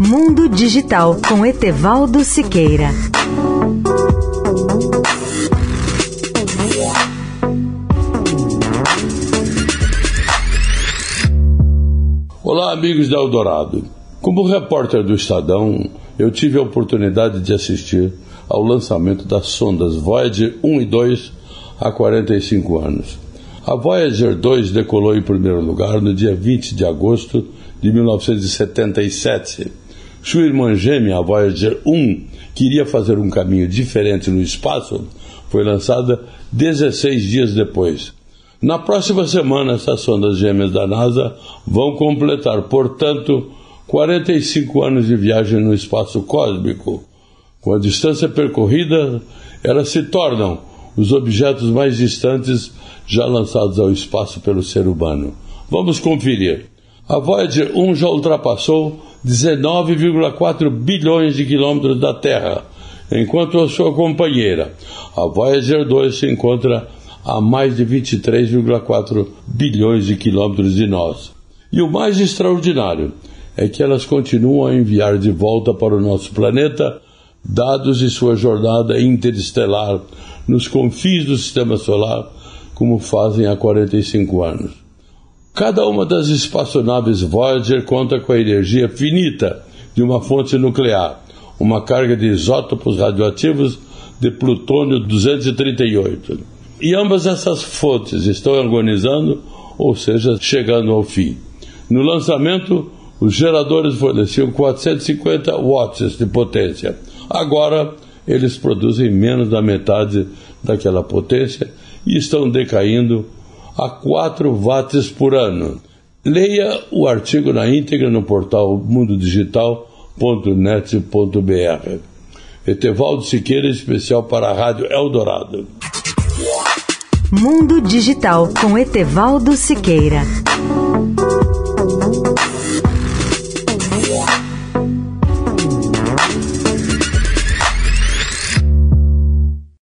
Mundo Digital com Etevaldo Siqueira. Olá, amigos da Eldorado. Como repórter do Estadão, eu tive a oportunidade de assistir ao lançamento das sondas Voyager 1 e 2 há 45 anos. A Voyager 2 decolou em primeiro lugar no dia 20 de agosto de 1977. Sua irmã gêmea, a Voyager 1, queria fazer um caminho diferente no espaço, foi lançada 16 dias depois. Na próxima semana, essas sondas gêmeas da NASA vão completar, portanto, 45 anos de viagem no espaço cósmico. Com a distância percorrida, elas se tornam os objetos mais distantes já lançados ao espaço pelo ser humano. Vamos conferir. A Voyager 1 já ultrapassou 19,4 bilhões de quilômetros da Terra, enquanto a sua companheira, a Voyager 2, se encontra a mais de 23,4 bilhões de quilômetros de nós. E o mais extraordinário é que elas continuam a enviar de volta para o nosso planeta dados de sua jornada interestelar nos confins do sistema solar, como fazem há 45 anos. Cada uma das espaçonaves Voyager conta com a energia finita de uma fonte nuclear, uma carga de isótopos radioativos de plutônio 238. E ambas essas fontes estão agonizando, ou seja, chegando ao fim. No lançamento, os geradores forneciam 450 watts de potência. Agora, eles produzem menos da metade daquela potência e estão decaindo a 4 watts por ano. Leia o artigo na íntegra no portal mundodigital.net.br. Etevaldo Siqueira, especial para a Rádio Eldorado. Mundo Digital com Etevaldo Siqueira.